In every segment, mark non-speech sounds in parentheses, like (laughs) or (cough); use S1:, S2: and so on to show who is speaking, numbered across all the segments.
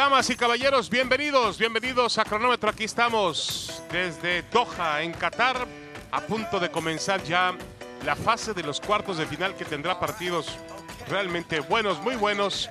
S1: Damas y caballeros, bienvenidos, bienvenidos a Cronómetro. Aquí estamos desde Doha, en Qatar, a punto de comenzar ya la fase de los cuartos de final que tendrá partidos realmente buenos, muy buenos,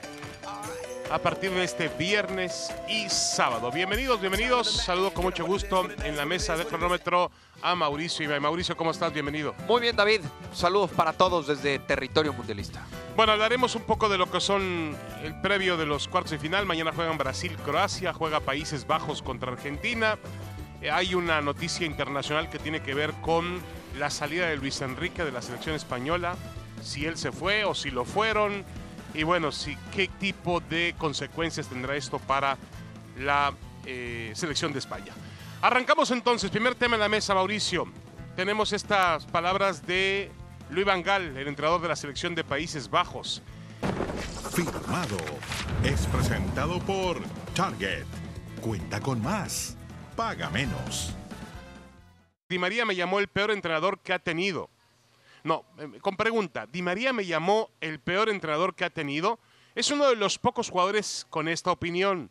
S1: a partir de este viernes y sábado. Bienvenidos, bienvenidos. Saludo con mucho gusto en la mesa de cronómetro a Mauricio. Y Mauricio, ¿cómo estás? Bienvenido.
S2: Muy bien, David. Saludos para todos desde territorio mundialista.
S1: Bueno, hablaremos un poco de lo que son el previo de los cuartos de final. Mañana juegan Brasil-Croacia, juega Países Bajos contra Argentina. Eh, hay una noticia internacional que tiene que ver con la salida de Luis Enrique de la selección española, si él se fue o si lo fueron, y bueno, si, qué tipo de consecuencias tendrá esto para la eh, selección de España. Arrancamos entonces, primer tema en la mesa, Mauricio. Tenemos estas palabras de Luis Van Gaal, el entrenador de la selección de Países Bajos.
S3: Firmado. Es presentado por Target. Cuenta con más. Paga menos.
S1: Di María me llamó el peor entrenador que ha tenido. No, eh, con pregunta, Di María me llamó el peor entrenador que ha tenido. Es uno de los pocos jugadores con esta opinión.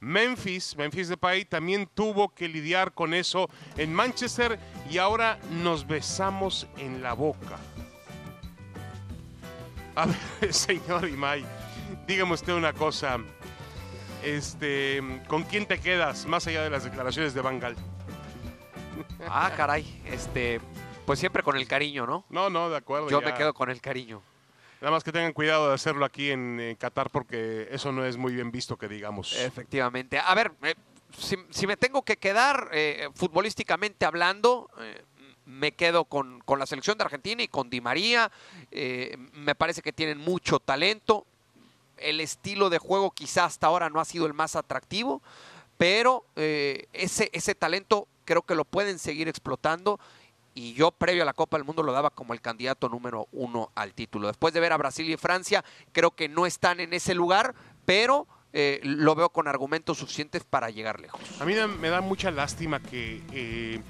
S1: Memphis, Memphis Depay, también tuvo que lidiar con eso en Manchester y ahora nos besamos en la boca. A ver, (laughs) señor Imay, dígame usted una cosa. Este, ¿con quién te quedas más allá de las declaraciones de Bangal?
S2: Ah, caray. Este, pues siempre con el cariño, ¿no?
S1: No, no, de acuerdo.
S2: Yo
S1: ya.
S2: me quedo con el cariño.
S1: Nada más que tengan cuidado de hacerlo aquí en Qatar porque eso no es muy bien visto que digamos.
S2: Efectivamente. A ver, eh, si, si me tengo que quedar eh, futbolísticamente hablando, eh, me quedo con, con la selección de Argentina y con Di María. Eh, me parece que tienen mucho talento. El estilo de juego quizá hasta ahora no ha sido el más atractivo, pero eh, ese, ese talento creo que lo pueden seguir explotando. Y yo previo a la Copa del Mundo lo daba como el candidato número uno al título. Después de ver a Brasil y Francia, creo que no están en ese lugar, pero eh, lo veo con argumentos suficientes para llegar lejos.
S1: A mí me da mucha lástima que eh,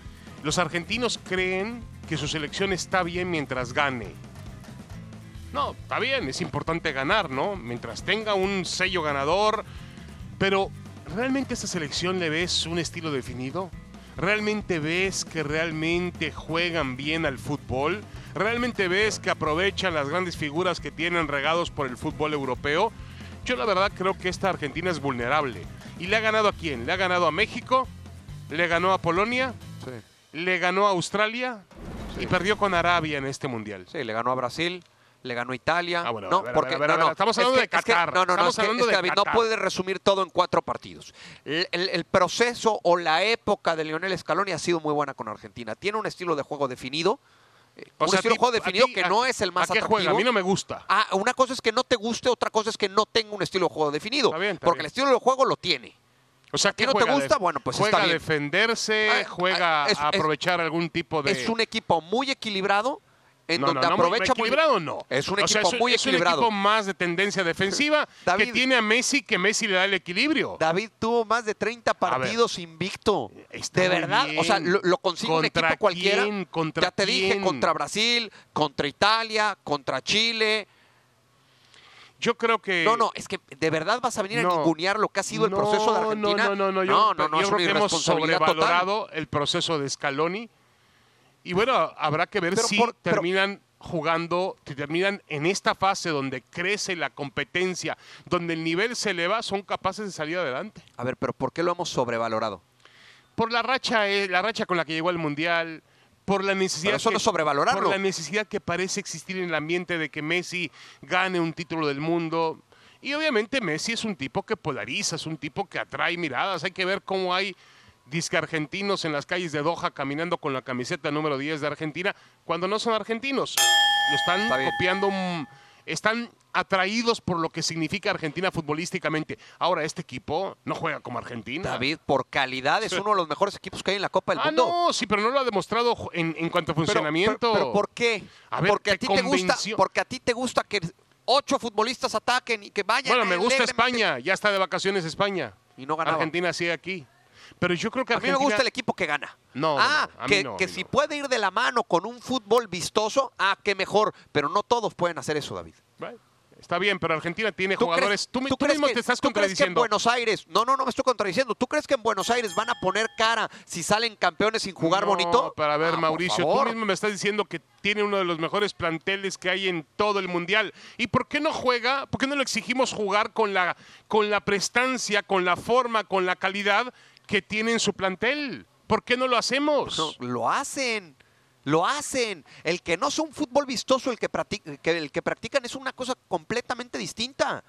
S1: los argentinos creen que su selección está bien mientras gane. No, está bien, es importante ganar, ¿no? Mientras tenga un sello ganador. Pero, ¿realmente a esta selección le ves un estilo definido? ¿Realmente ves que realmente juegan bien al fútbol? ¿Realmente ves que aprovechan las grandes figuras que tienen regados por el fútbol europeo? Yo la verdad creo que esta Argentina es vulnerable. ¿Y le ha ganado a quién? ¿Le ha ganado a México? ¿Le ganó a Polonia? ¿Le ganó a Australia? Y perdió con Arabia en este mundial.
S2: Sí, le ganó a Brasil, le ganó a Italia.
S1: Ah, bueno, a
S2: no,
S1: ver, a
S2: porque
S1: ver, a
S2: no,
S1: a estamos
S2: es
S1: hablando
S2: que-
S1: de
S2: es que-
S1: Qatar,
S2: no, no, no, es que- es que, David, no puedes resumir todo en cuatro partidos. El, el- el proceso o la época de Lionel Scaloni ha sido muy buena con Argentina. Tiene un estilo de juego definido. eh,
S1: O
S2: un
S1: sea,
S2: estilo
S1: a
S2: de juego
S1: a
S2: definido
S1: ti-
S2: que
S1: a-
S2: no es el más
S1: ¿A qué
S2: atractivo.
S1: juega? A mí no me gusta.
S2: Ah, una cosa es que no te guste, otra cosa es que no tenga un estilo de juego definido.
S1: Está bien, está
S2: porque
S1: bien.
S2: el estilo de juego lo tiene.
S1: O sea,
S2: ¿A
S1: ¿qué
S2: no te
S1: juega?
S2: gusta?
S1: ¿De-
S2: Bueno, pues
S1: juega
S2: está
S1: a
S2: bien.
S1: defenderse,
S2: Ah,
S1: juega
S2: ah, es-
S1: a aprovechar algún tipo de...
S2: Es un equipo muy equilibrado en
S1: no,
S2: donde
S1: no, no, muy
S2: aprovecha muy-
S1: equilibrado no.
S2: Es un
S1: O sea,
S2: equipo muy
S1: es un
S2: equilibrado.
S1: equipo más de tendencia defensiva (laughs) que tiene a Messi que Messi le da el equilibrio.
S2: David tuvo más de 30 partidos invicto.
S1: Está
S2: de verdad, o sea, lo, lo consigue un
S1: ¿Contra
S2: equipo cualquiera. ya te dije, contra Brasil, contra Italia, contra Chile.
S1: Yo creo que...
S2: No, no, es que de verdad vas a venir
S1: No.
S2: a ningunear lo que ha sido el proceso de Argentina.
S1: No, no, no, no, yo,
S2: no, no, no,
S1: yo creo que hemos
S2: total.
S1: sobrevalorado el proceso de Scaloni. Y bueno, habrá que ver
S2: Pero
S1: si
S2: por- pero-
S1: terminan jugando, si terminan en esta fase donde crece la competencia, donde el nivel se eleva, son capaces de salir adelante.
S2: A ver, pero ¿por qué lo hemos sobrevalorado?
S1: Por la racha, eh, la racha con la que llegó al Mundial, por la necesidad
S2: eso
S1: que,
S2: no sobrevalorarlo.
S1: por la necesidad que parece existir en el ambiente de que Messi gane un título del mundo. Y obviamente Messi es un tipo que polariza, es un tipo que atrae miradas. Hay que ver cómo hay disque argentinos en las calles de Doha caminando con la camiseta número 10 de Argentina cuando no son argentinos. Lo están
S2: Está
S1: copiando, un- están atraídos por lo que significa Argentina futbolísticamente. Ahora, este equipo no juega como Argentina.
S2: David, por calidad es uno de los mejores equipos que hay en la Copa del
S1: Ah,
S2: Mundo.
S1: no, sí, pero no lo ha demostrado en, en cuanto a funcionamiento.
S2: Pero, pero ¿por qué?
S1: A ver,
S2: porque a ti te gusta, porque a ti te gusta que ocho futbolistas ataquen y que vayan.
S1: Bueno, me gusta. España, ya está de vacaciones España.
S2: Y no ganaba.
S1: Argentina sigue aquí. Pero yo creo que
S2: A mí
S1: Argentina...
S2: me gusta el equipo que gana.
S1: No, no,
S2: ah,
S1: no, a mí
S2: que,
S1: no, a
S2: que
S1: mí
S2: si puede ir de la mano con un fútbol vistoso, ah, qué mejor. Pero no todos pueden hacer eso, David.
S1: Está bien, pero Argentina tiene
S2: ¿Tú
S1: jugadores.
S2: crees-
S1: tú, mismo
S2: que-
S1: te estás
S2: ¿tú crees que en
S1: contradiciendo.
S2: Buenos Aires, no, no, no me estoy contradiciendo. ¿Tú crees que en Buenos Aires van a poner cara si salen campeones sin jugar
S1: No,
S2: bonito?
S1: Para ver,
S2: Ah,
S1: Mauricio, tú mismo me estás diciendo que tiene uno de los mejores planteles que hay en todo el mundial. ¿Y por qué no juega? ¿Por qué no lo exigimos jugar con la, con la prestancia, con la forma, con la calidad que tiene en su plantel? ¿Por qué no lo hacemos?
S2: Lo hacen. Lo hacen. El que no sea un fútbol vistoso, el que, practic- que el que practican es una cosa completamente distinta.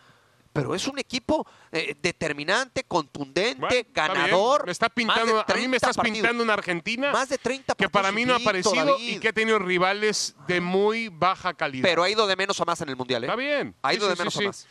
S2: Pero es un equipo eh, determinante, contundente,
S1: Bueno,
S2: ganador.
S1: Me está pintando, a mí
S2: 30
S1: me estás
S2: partidos.
S1: pintando una Argentina
S2: Más de 30
S1: que para mí no ha aparecido y que ha tenido rivales de muy baja calidad.
S2: Pero ha ido de menos a más en el Mundial. ¿eh?
S1: Está bien.
S2: Ha ido
S1: sí,
S2: de
S1: sí,
S2: menos
S1: sí.
S2: a más.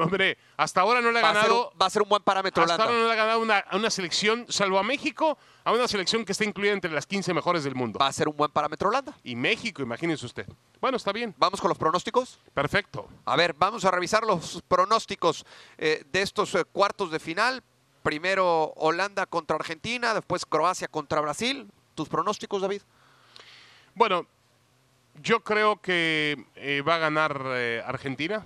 S1: Hombre, hasta ahora no le ha
S2: Va a, ser
S1: ganado.
S2: va a ser un buen parámetro
S1: Hasta
S2: Holanda.
S1: ahora no le ha ganado una, una selección, salvo a México, a una selección que está incluida entre las 15 mejores del mundo.
S2: Va a ser un buen parámetro Holanda.
S1: Y México, imagínense usted. Bueno, está bien.
S2: Vamos con los pronósticos.
S1: Perfecto.
S2: A ver, vamos a revisar los pronósticos eh, de estos eh, cuartos de final. Primero Holanda contra Argentina, después Croacia contra Brasil. ¿Tus pronósticos, David?
S1: Bueno, yo creo que eh, va a ganar Argentina.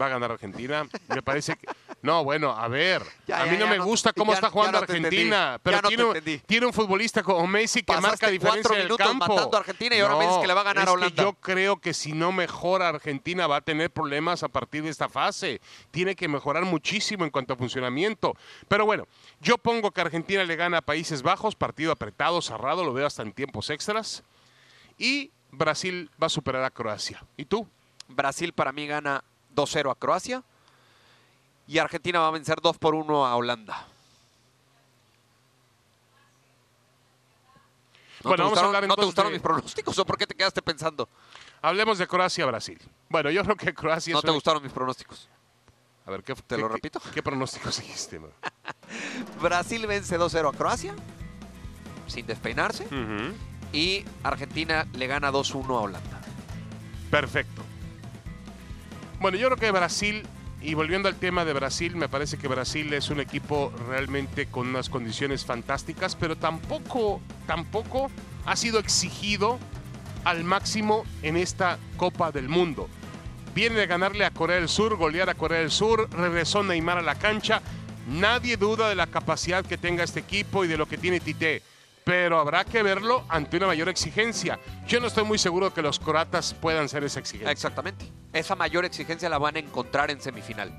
S1: Va a ganar Argentina. Me parece que. No, bueno, a ver. (laughs)
S2: Ya,
S1: a
S2: ya,
S1: mí no
S2: ya
S1: me gusta cómo está jugando
S2: no.
S1: Argentina. Pero
S2: no
S1: tiene, tiene un futbolista como Messi que
S2: Pasaste
S1: marca diferencia en el campo.
S2: matando a Argentina y ahora me dices que le va a ganar
S1: es
S2: a Holanda.
S1: Que yo creo que si no mejora Argentina va a tener problemas a partir de esta fase. Tiene que mejorar muchísimo en cuanto a funcionamiento. Pero bueno, yo pongo que Argentina le gana a Países Bajos, partido apretado, cerrado, lo veo hasta en tiempos extras. Y Brasil va a superar a Croacia. ¿Y tú?
S2: Brasil para mí gana 2-0 a Croacia. Y Argentina va a vencer 2 por 1 a Holanda. ¿No
S1: Bueno,
S2: te
S1: vamos a
S2: gustaron, ¿no te gustaron
S1: de-
S2: mis pronósticos o por qué te quedaste pensando?
S1: Hablemos de Croacia-Brasil. Bueno, yo creo que Croacia
S2: ¿No te gustaron mis pronósticos?
S1: A ver, ¿qué,
S2: ¿Te
S1: qué-
S2: lo
S1: qué-
S2: repito?
S1: ¿Qué pronósticos dijiste? (laughs)
S2: Brasil vence 2-0 a Croacia, sin despeinarse. Y Argentina le gana 2-1 a Holanda.
S1: Perfecto. Bueno, yo creo que Brasil, y volviendo al tema de Brasil, me parece que Brasil es un equipo realmente con unas condiciones fantásticas, pero tampoco, tampoco ha sido exigido al máximo en esta Copa del Mundo. Viene de ganarle a Corea del Sur, golear a Corea del Sur, regresó Neymar a la cancha. Nadie duda de la capacidad que tenga este equipo y de lo que tiene Tite, pero habrá que verlo ante una mayor exigencia. Yo no estoy muy seguro que los croatas puedan ser esa exigencia.
S2: Exactamente. Esa mayor exigencia la van a encontrar en semifinal.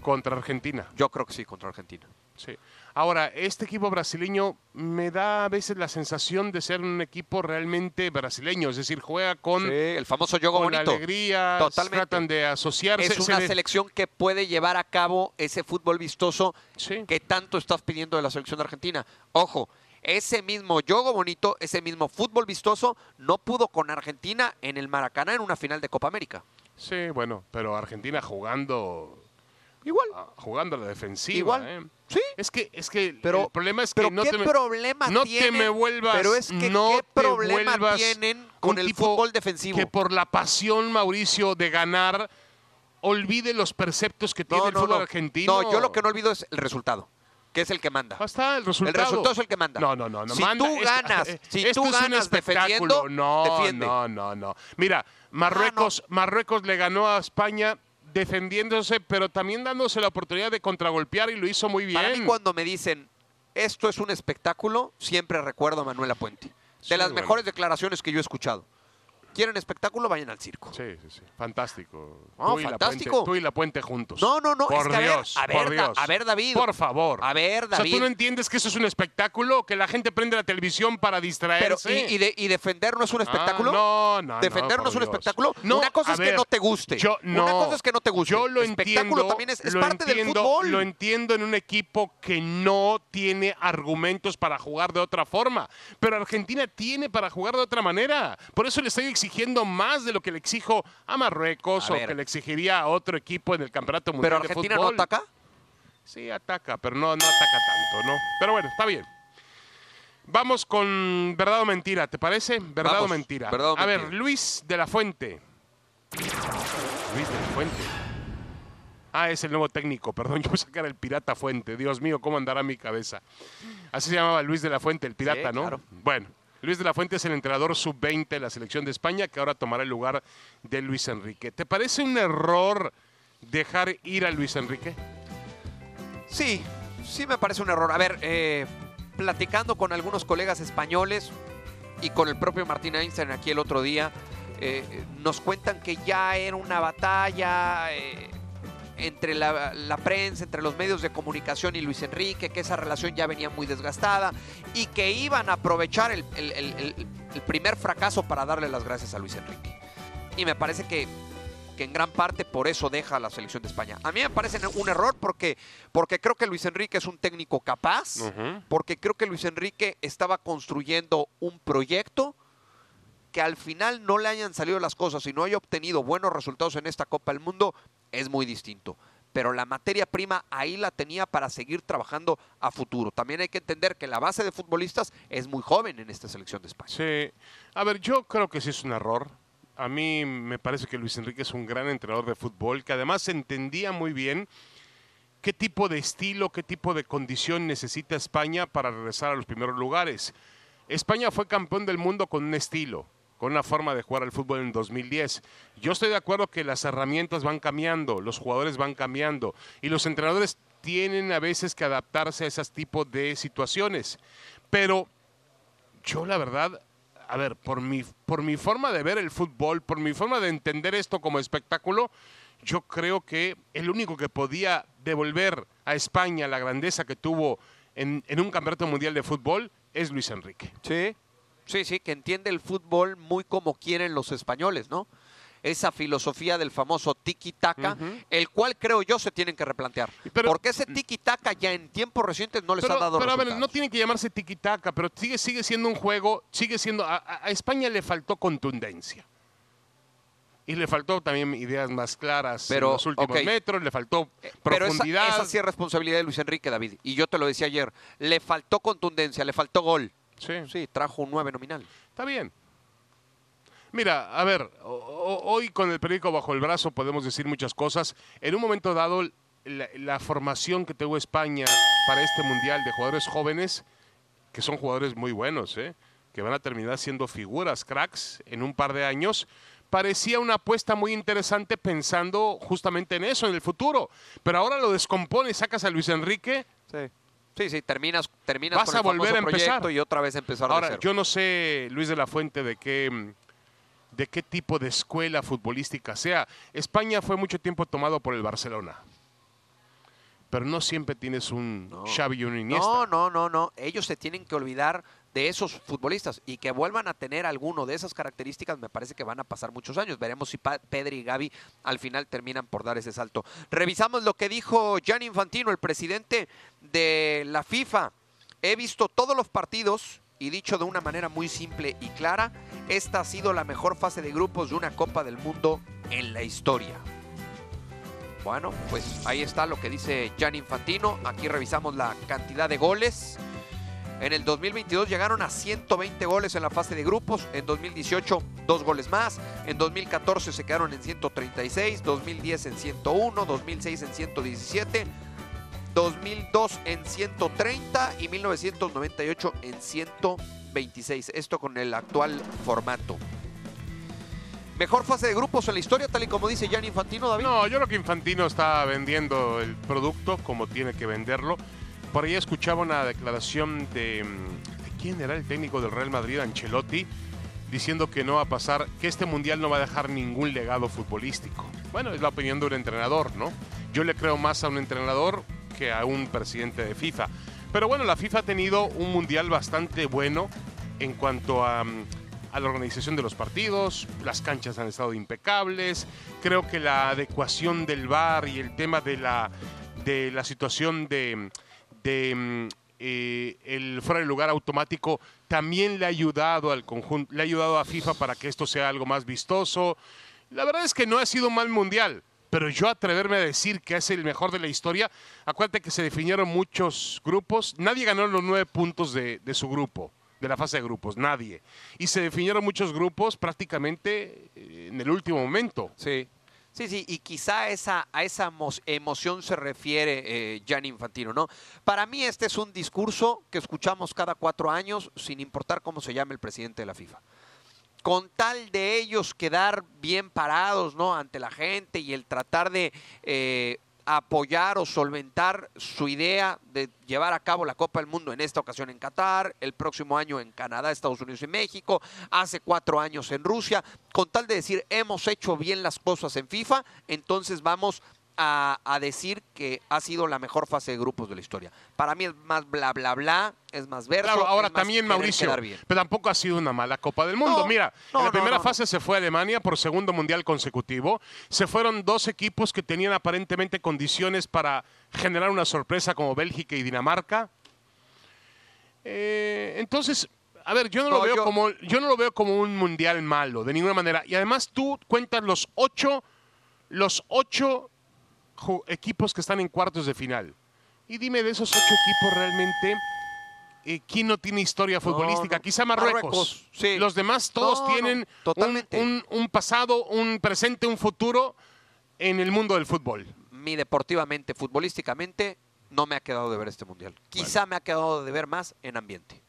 S1: contra Argentina.
S2: Yo creo que sí, contra Argentina.
S1: Sí. Ahora, este equipo brasileño me da a veces la sensación de ser un equipo realmente brasileño, es decir, juega con,
S2: Sí, el famoso juego
S1: con
S2: bonito.
S1: alegría,
S2: Totalmente.
S1: tratan de asociarse.
S2: Es una selección que puede llevar a cabo ese fútbol vistoso
S1: Sí.
S2: que tanto estás pidiendo de la selección de Argentina. Ojo, ese mismo juego bonito, ese mismo fútbol vistoso, no pudo con Argentina en el Maracaná en una final de Copa América.
S1: Sí, bueno, pero Argentina jugando
S2: Igual.
S1: ah, jugando a la defensiva.
S2: Igual.
S1: ¿eh?
S2: Sí.
S1: Es que, es que
S2: Pero-
S1: el problema es que no
S2: qué
S1: te me,
S2: problema
S1: no te me vuelvas,
S2: Pero es que
S1: no
S2: qué problema tienen con el fútbol defensivo.
S1: que por la pasión, Mauricio, de ganar, olvide los preceptos que tiene
S2: no,
S1: el fútbol
S2: no.
S1: argentino.
S2: No, yo lo que no olvido es el resultado, que es el que manda.
S1: Basta, el resultado.
S2: El resultado es el que manda.
S1: No, no, no. no
S2: Si
S1: manda.
S2: tú ganas, (laughs) si tú ganas defendiendo,
S1: no,
S2: defiende.
S1: no, no, no. Mira, Marruecos, Marruecos le ganó a España defendiéndose, pero también dándose la oportunidad de contragolpear y lo hizo muy bien.
S2: Para mí cuando me dicen esto es un espectáculo, siempre recuerdo a Manuela Puente. De
S1: Sí,
S2: las
S1: bueno.
S2: mejores declaraciones que yo he escuchado. ¿Quieren espectáculo? Vayan al circo.
S1: Sí, sí, sí. Fantástico.
S2: No,
S1: tú, y La
S2: fantástico.
S1: Puente, tú y la puente juntos.
S2: No, no, no,
S1: Por
S2: es que a ver,
S1: Dios,
S2: a ver,
S1: por
S2: Da-
S1: Dios.
S2: a ver, David.
S1: Por favor.
S2: A ver,
S1: O sea,
S2: David.
S1: ¿tú no entiendes que eso es un espectáculo? Que la gente prende la televisión para
S2: Pero,
S1: distraerse.
S2: ¿y, y de- y defender no es un
S1: Ah,
S2: espectáculo?
S1: no, no,
S2: ¿Defender
S1: no,
S2: no es un espectáculo?
S1: No,
S2: Una cosa es que no te guste.
S1: Yo, no,
S2: Una cosa es que no te guste.
S1: Yo lo
S2: espectáculo
S1: entiendo.
S2: también es, parte del
S1: entiendo,
S2: fútbol.
S1: Lo entiendo en un equipo que no tiene argumentos para jugar de otra forma. Pero Argentina tiene para jugar de otra manera. Por eso le estoy exigiendo más de lo que le exijo a Marruecos
S2: A
S1: o
S2: ver.
S1: que le exigiría a otro equipo en el Campeonato Mundial
S2: Pero
S1: de
S2: Argentina no ataca.
S1: Sí, ataca, pero no, no ataca tanto, ¿no? Pero bueno, está bien. Vamos con verdad o mentira, ¿te parece? Verdad
S2: Vamos,
S1: o mentira.
S2: verdad o
S1: a ver. Luis de la Fuente. Luis de la Fuente. Ah, es el nuevo técnico, perdón, (laughs) yo voy a sacar el Pirata Fuente. Dios mío, ¿cómo andará mi cabeza? Así se llamaba Luis de la Fuente, el pirata,
S2: Sí,
S1: ¿no?
S2: claro.
S1: Bueno, Luis de la Fuente es el entrenador sub-20 de la selección de España que ahora tomará el lugar de Luis Enrique. ¿Te parece un error dejar ir a Luis Enrique?
S2: Sí, sí me parece un error. A ver, eh, platicando con algunos colegas españoles y con el propio Martín Einstein aquí el otro día, eh, nos cuentan que ya era una batalla eh, entre la, la prensa, entre los medios de comunicación y Luis Enrique, que esa relación ya venía muy desgastada y que iban a aprovechar el, el- el- el- el primer fracaso para darle las gracias a Luis Enrique. Y me parece que, que en gran parte por eso deja a la selección de España. A mí me parece un error porque, porque creo que Luis Enrique es un técnico capaz, porque creo que Luis Enrique estaba construyendo un proyecto que al final no le hayan salido las cosas y no haya obtenido buenos resultados en esta Copa del Mundo es muy distinto. Pero la materia prima ahí la tenía para seguir trabajando a futuro. También hay que entender que la base de futbolistas es muy joven en esta selección de España.
S1: Sí. A ver, yo creo que sí es un error. A mí me parece que Luis Enrique es un gran entrenador de fútbol, que además entendía muy bien qué tipo de estilo, qué tipo de condición necesita España para regresar a los primeros lugares. España fue campeón del mundo con un estilo, con una forma de jugar al fútbol en 2010. Yo estoy de acuerdo que las herramientas van cambiando, los jugadores van cambiando y los entrenadores tienen a veces que adaptarse a esos tipos de situaciones. Pero yo la verdad, a ver, por mi, por mi forma de ver el fútbol, por mi forma de entender esto como espectáculo, yo creo que el único que podía devolver a España la grandeza que tuvo en, en un campeonato mundial de fútbol es Luis Enrique.
S2: Sí, sí, sí, que entiende el fútbol muy como quieren los españoles, ¿no? Esa filosofía del famoso tiki-taka, el cual creo yo se tienen que replantear.
S1: Pero-
S2: Porque ese tiki-taka ya en tiempos recientes no les
S1: Pero,
S2: ha dado
S1: pero a ver,
S2: resultados.
S1: no tiene que llamarse tiki-taka, pero sigue, sigue siendo un juego, sigue siendo... A, España le faltó contundencia. Y le faltó también ideas más claras
S2: Pero,
S1: en los últimos metros, le faltó
S2: Eh, Pero esa,
S1: profundidad.
S2: esa sí es responsabilidad de Luis Enrique, David. Y yo te lo decía ayer. Le faltó contundencia, le faltó gol.
S1: Sí.
S2: Sí, trajo un 9 nominal.
S1: Está bien. Mira, a ver, hoy con el periódico bajo el brazo podemos decir muchas cosas. En un momento dado, la, la formación que tuvo España para este mundial de jugadores jóvenes, que son jugadores muy buenos, ¿eh? que van a terminar siendo figuras, cracks, en un par de años, parecía una apuesta muy interesante pensando justamente en eso, en el futuro. Pero ahora lo descompone, sacas a Luis Enrique.
S2: Sí. Sí, sí, terminas, terminas
S1: Vas
S2: con
S1: a
S2: el
S1: volver a empezar.
S2: proyecto y otra vez empezar de
S1: Ahora,
S2: cero.
S1: yo no sé, Luis de la Fuente, de qué, mm, de qué tipo de escuela futbolística sea. España fue mucho tiempo tomado por el Barcelona. Pero no siempre tienes un
S2: No.
S1: Xavi y un Iniesta.
S2: No, no, no, no. Ellos se tienen que olvidar de esos futbolistas y que vuelvan a tener alguno de esas características, me parece que van a pasar muchos años. Veremos si Pedri y Gaby al final terminan por dar ese salto. Revisamos lo que dijo Gianni Infantino, el presidente de la FIFA. He visto todos los partidos y dicho de una manera muy simple y clara, esta ha sido la mejor fase de grupos de una Copa del Mundo en la historia. Bueno, pues ahí está lo que dice Gianni Infantino. Aquí revisamos la cantidad de goles. En el 2022 llegaron a 120 goles en la fase de grupos. En 2018, dos goles más. En 2014 se quedaron en 136. 2010 en 101. 2006 en 117. 2002 en 130 y 1998 en 126. Esto con el actual formato. Mejor fase de grupos en la historia, tal y como dice Gianni Infantino, David.
S1: No, yo creo que Infantino está vendiendo el producto como tiene que venderlo. Por ahí escuchaba una declaración de, mm, ¿de quién era el técnico del Real Madrid, Ancelotti, diciendo que no va a pasar, que este mundial no va a dejar ningún legado futbolístico. Bueno, es la opinión de un entrenador, ¿no? Yo le creo más a un entrenador que a un presidente de FIFA. Pero bueno, la FIFA ha tenido un mundial bastante bueno en cuanto a, mm, la organización de los partidos, las canchas han estado impecables, creo que la adecuación del VAR y el tema de la, de la situación de, de, mm, eh, el fuera de lugar automático también le ha ayudado al conjunto, le ha ayudado a FIFA para que esto sea algo más vistoso. La verdad es que no ha sido un mal mundial, pero yo atreverme a decir que es el mejor de la historia, acuérdate que se definieron muchos grupos, nadie ganó los nueve puntos de, de su grupo, de la fase de grupos, nadie. Y se definieron muchos grupos prácticamente eh, en el último momento.
S2: Sí, Sí, sí, y quizá esa, a esa emo- emoción se refiere eh, Gianni Infantino, ¿no? Para mí este es un discurso que escuchamos cada cuatro años, sin importar cómo se llame el presidente de la FIFA. Con tal de ellos quedar bien parados, ¿no? Ante la gente y el tratar de eh, apoyar o solventar su idea de llevar a cabo la Copa del Mundo en esta ocasión en Qatar, el próximo año en Canadá, Estados Unidos y México, hace cuatro años en Rusia, con tal de decir hemos hecho bien las cosas en FIFA, entonces vamos a, a decir que ha sido la mejor fase de grupos de la historia. Para mí es más bla bla bla, es más verso.
S1: Claro, ahora también Mauricio, pero tampoco ha sido una mala Copa del Mundo.
S2: No,
S1: Mira,
S2: no,
S1: en la
S2: no,
S1: primera fase se fue Alemania por segundo mundial consecutivo. Se fueron dos equipos que tenían aparentemente condiciones para generar una sorpresa como Bélgica y Dinamarca. Eh, entonces, a ver, yo no, lo veo
S2: yo-
S1: como yo no lo veo como un mundial malo de ninguna manera. Y además tú cuentas los ocho los ocho equipos que están en cuartos de final. Y dime de esos ocho equipos realmente eh, quién no tiene historia futbolística.
S2: no.
S1: Quizá Marruecos.
S2: Marruecos, sí.
S1: Los demás todos
S2: No,
S1: tienen
S2: totalmente.
S1: Un, un pasado, un presente, un futuro en el mundo del fútbol.
S2: mi deportivamente, futbolísticamente, no me ha quedado de ver este mundial. Quizá me ha quedado de ver más en ambiente.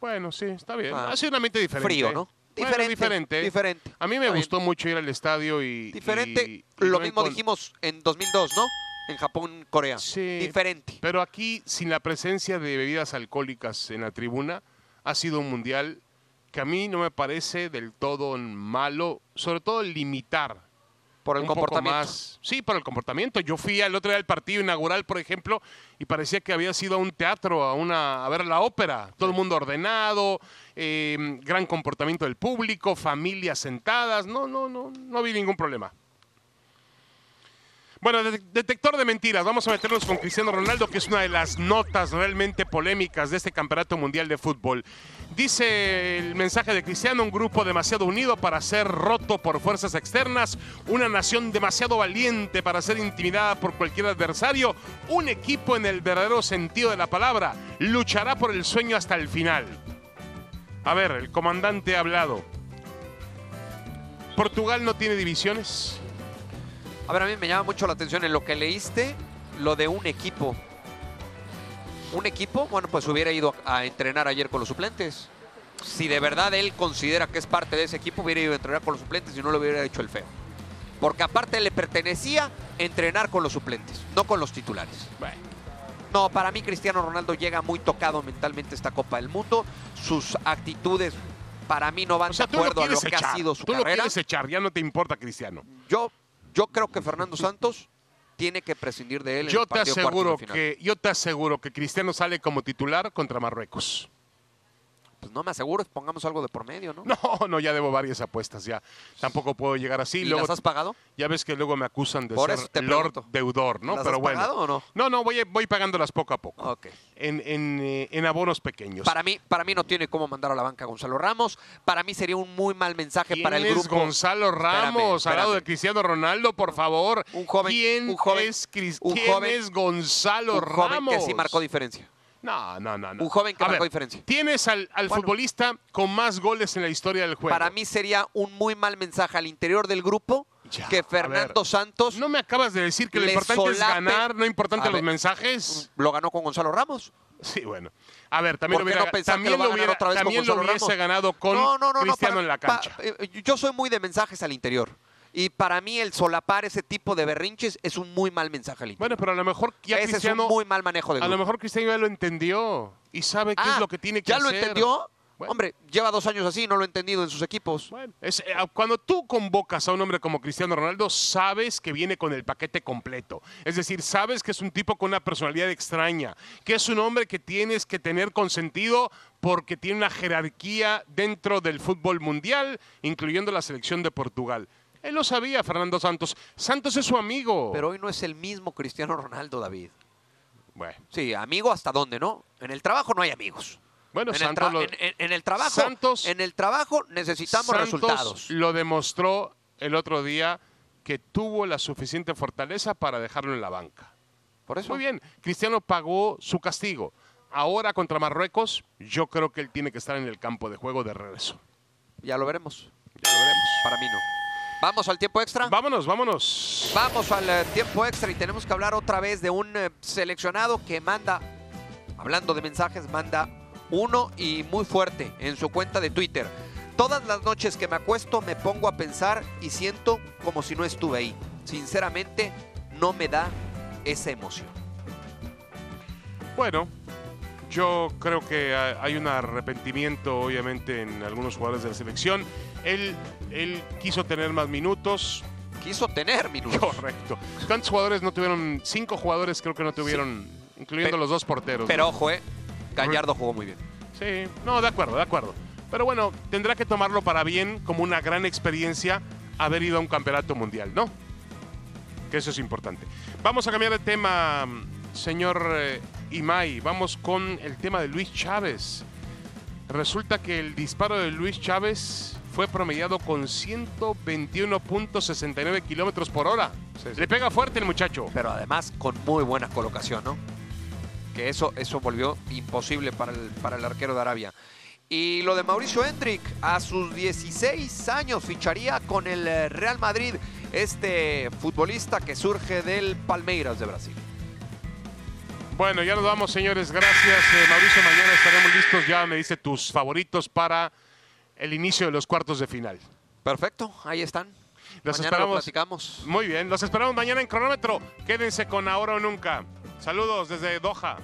S1: Bueno, sí, está bien.
S2: Ah,
S1: ha sido un ambiente diferente.
S2: frío, ¿no?
S1: Bueno,
S2: Diferente,
S1: diferente. A mí me gustó mucho ir al estadio y.
S2: Diferente.
S1: y- y
S2: Lo
S1: no
S2: mismo dijimos en 2002, ¿no? En Japón, Corea.
S1: Sí.
S2: Diferente.
S1: Pero aquí, sin la presencia de bebidas alcohólicas en la tribuna, ha sido un mundial que a mí no me parece del todo malo, sobre todo limitar
S2: Por el
S1: un poco
S2: comportamiento.
S1: más. Sí, por el comportamiento. Yo fui al otro día al partido inaugural, por ejemplo, y parecía que había sido a un teatro, a, una, a ver la ópera. Todo el mundo ordenado, eh, gran comportamiento del público, familias sentadas. No, no, no, no vi ningún problema. Bueno, de- detector de mentiras. Vamos a meternos con Cristiano Ronaldo, que es una de las notas realmente polémicas de este Campeonato Mundial de Fútbol. Dice el mensaje de Cristiano, un grupo demasiado unido para ser roto por fuerzas externas, una nación demasiado valiente para ser intimidada por cualquier adversario, un equipo en el verdadero sentido de la palabra, luchará por el sueño hasta el final. A ver, el comandante ha hablado. Portugal no tiene divisiones.
S2: A ver, a mí me llama mucho la atención en lo que leíste, lo de un equipo. Un equipo, bueno, pues hubiera ido a entrenar ayer con los suplentes. Si de verdad él considera que es parte de ese equipo, hubiera ido a entrenar con los suplentes y no lo hubiera hecho el feo. Porque aparte le pertenecía entrenar con los suplentes, no con los titulares.
S1: Bueno.
S2: No, para mí Cristiano Ronaldo llega muy tocado mentalmente esta Copa del Mundo. Sus actitudes para mí no van
S1: O sea,
S2: de acuerdo a lo que ha sido su
S1: tú lo
S2: carrera.
S1: quieres echar, ya no te importa, Cristiano.
S2: Yo, yo creo que Fernando Santos tiene que prescindir de él. en
S1: Yo
S2: el
S1: te
S2: partido
S1: aseguro que yo te aseguro que Cristiano sale como titular contra Marruecos.
S2: Pues no me aseguro, pongamos algo de por medio, ¿no? (laughs)
S1: No, no, ya debo varias apuestas ya. Tampoco puedo llegar así.
S2: ¿Y
S1: luego,
S2: las has pagado?
S1: Ya ves que luego me acusan de
S2: Por
S1: ser
S2: te
S1: Lord deudor, ¿no?
S2: ¿Las
S1: Pero
S2: has
S1: bueno.
S2: pagado o no?
S1: No, no, voy, voy pagándolas poco a poco.
S2: Ok.
S1: En, en, eh, en abonos pequeños.
S2: Para mí, para mí no tiene cómo mandar a la banca a Gonzalo Ramos. Para mí sería un muy mal mensaje
S1: ¿Quién
S2: para el
S1: es
S2: grupo.
S1: Gonzalo Ramos al lado de
S2: espérame.
S1: Cristiano Ronaldo, por favor?
S2: Un joven-
S1: ¿Quién,
S2: un joven-
S1: es,
S2: un
S1: ¿quién
S2: joven-
S1: es Gonzalo
S2: Un joven
S1: Ramos?
S2: que sí marcó diferencia.
S1: No, no, no, no.
S2: Un joven que
S1: A
S2: marcó
S1: ver,
S2: diferencia.
S1: Tienes al, al
S2: Bueno.
S1: futbolista con más goles en la historia del juego.
S2: Para mí sería un muy mal mensaje al interior del grupo
S1: Ya,
S2: que Fernando
S1: ver.
S2: Santos
S1: No me acabas de decir que lo importante es
S2: solape-
S1: ganar, no importante
S2: A
S1: los
S2: ver.
S1: mensajes.
S2: lo ganó con Gonzalo Ramos.
S1: Sí, bueno. A ver, también
S2: ¿Por
S1: lo hubiera,
S2: no
S1: también
S2: lo
S1: lo hubiera-
S2: otra vez con
S1: también lo
S2: Gonzalo
S1: hubiese
S2: Ramos?
S1: ganado con
S2: no, no, no, no,
S1: Cristiano
S2: para-
S1: en la
S2: pa-
S1: cancha.
S2: eh, yo soy muy de mensajes al interior. Y para mí el solapar ese tipo de berrinches es un muy mal mensaje al
S1: bueno, pero a lo mejor ya
S2: Ese
S1: Cristiano,
S2: es un muy mal manejo del
S1: a lo mejor Cristiano ya lo entendió y sabe qué
S2: Ah,
S1: es lo que tiene que
S2: ¿Ya
S1: hacer.
S2: lo entendió?
S1: Bueno.
S2: Hombre, lleva dos años así, no lo ha entendido en sus equipos.
S1: Bueno, es, eh, cuando tú convocas a un hombre como Cristiano Ronaldo, sabes que viene con el paquete completo. Es decir, sabes que es un tipo con una personalidad extraña, que es un hombre que tienes que tener consentido porque tiene una jerarquía dentro del fútbol mundial, incluyendo la selección de Portugal. Él lo sabía, Fernando Santos. Santos es su amigo.
S2: Pero hoy no es el mismo Cristiano Ronaldo, David.
S1: bueno,
S2: Sí, amigo hasta dónde, ¿no? En el trabajo no hay amigos.
S1: bueno
S2: En el,
S1: Santos,
S2: tra-
S1: lo,
S2: en- en- en el trabajo,
S1: Santos-
S2: en el trabajo necesitamos
S1: Santos
S2: resultados.
S1: lo demostró el otro día que tuvo la suficiente fortaleza para dejarlo en la banca.
S2: Por eso.
S1: Muy bien, Cristiano pagó su castigo. Ahora contra Marruecos, yo creo que él tiene que estar en el campo de juego de regreso.
S2: Ya lo veremos.
S1: Ya lo veremos.
S2: Para mí no. Vamos al tiempo extra.
S1: Vámonos, vámonos.
S2: Vamos al eh, tiempo extra y tenemos que hablar otra vez de un eh, seleccionado que manda, hablando de mensajes, manda uno y muy fuerte en su cuenta de Twitter. Todas las noches que me acuesto me pongo a pensar y siento como si no estuve ahí. Sinceramente, no me da esa emoción.
S1: Bueno, yo creo que ha- hay un arrepentimiento, obviamente, en algunos jugadores de la selección. Él, él quiso tener más minutos.
S2: Quiso tener minutos.
S1: Correcto. ¿Cuántos jugadores no tuvieron? Cinco jugadores creo que no tuvieron, incluyendo los dos porteros.
S2: Pero
S1: ¿no?
S2: ojo, eh. Gallardo jugó muy bien.
S1: Sí, no, de acuerdo, de acuerdo. Pero bueno, tendrá que tomarlo para bien como una gran experiencia haber ido a un campeonato mundial, ¿no? Que eso es importante. Vamos a cambiar de tema, señor eh, Imai. Vamos con el tema de Luis Chávez. Resulta que el disparo de Luis Chávez fue promediado con 121.69 kilómetros por hora.
S2: Sí, sí.
S1: Le pega fuerte el muchacho.
S2: Pero además con muy buena colocación, ¿no? Que eso, eso volvió imposible para el, para el arquero de Arabia. Y lo de Mauricio Hendrick, a sus 16 años ficharía con el eh, Real Madrid, este futbolista que surge del Palmeiras de Brasil.
S1: Bueno, ya nos vamos, señores. Gracias, eh, Mauricio. Mañana estaremos listos. Ya me dice tus favoritos para el inicio de los cuartos de final.
S2: Perfecto, ahí están.
S1: Los
S2: Mañana lo
S1: esperamos.
S2: platicamos.
S1: Muy bien, los esperamos mañana en cronómetro. Quédense con Ahora o Nunca. Saludos desde Doha.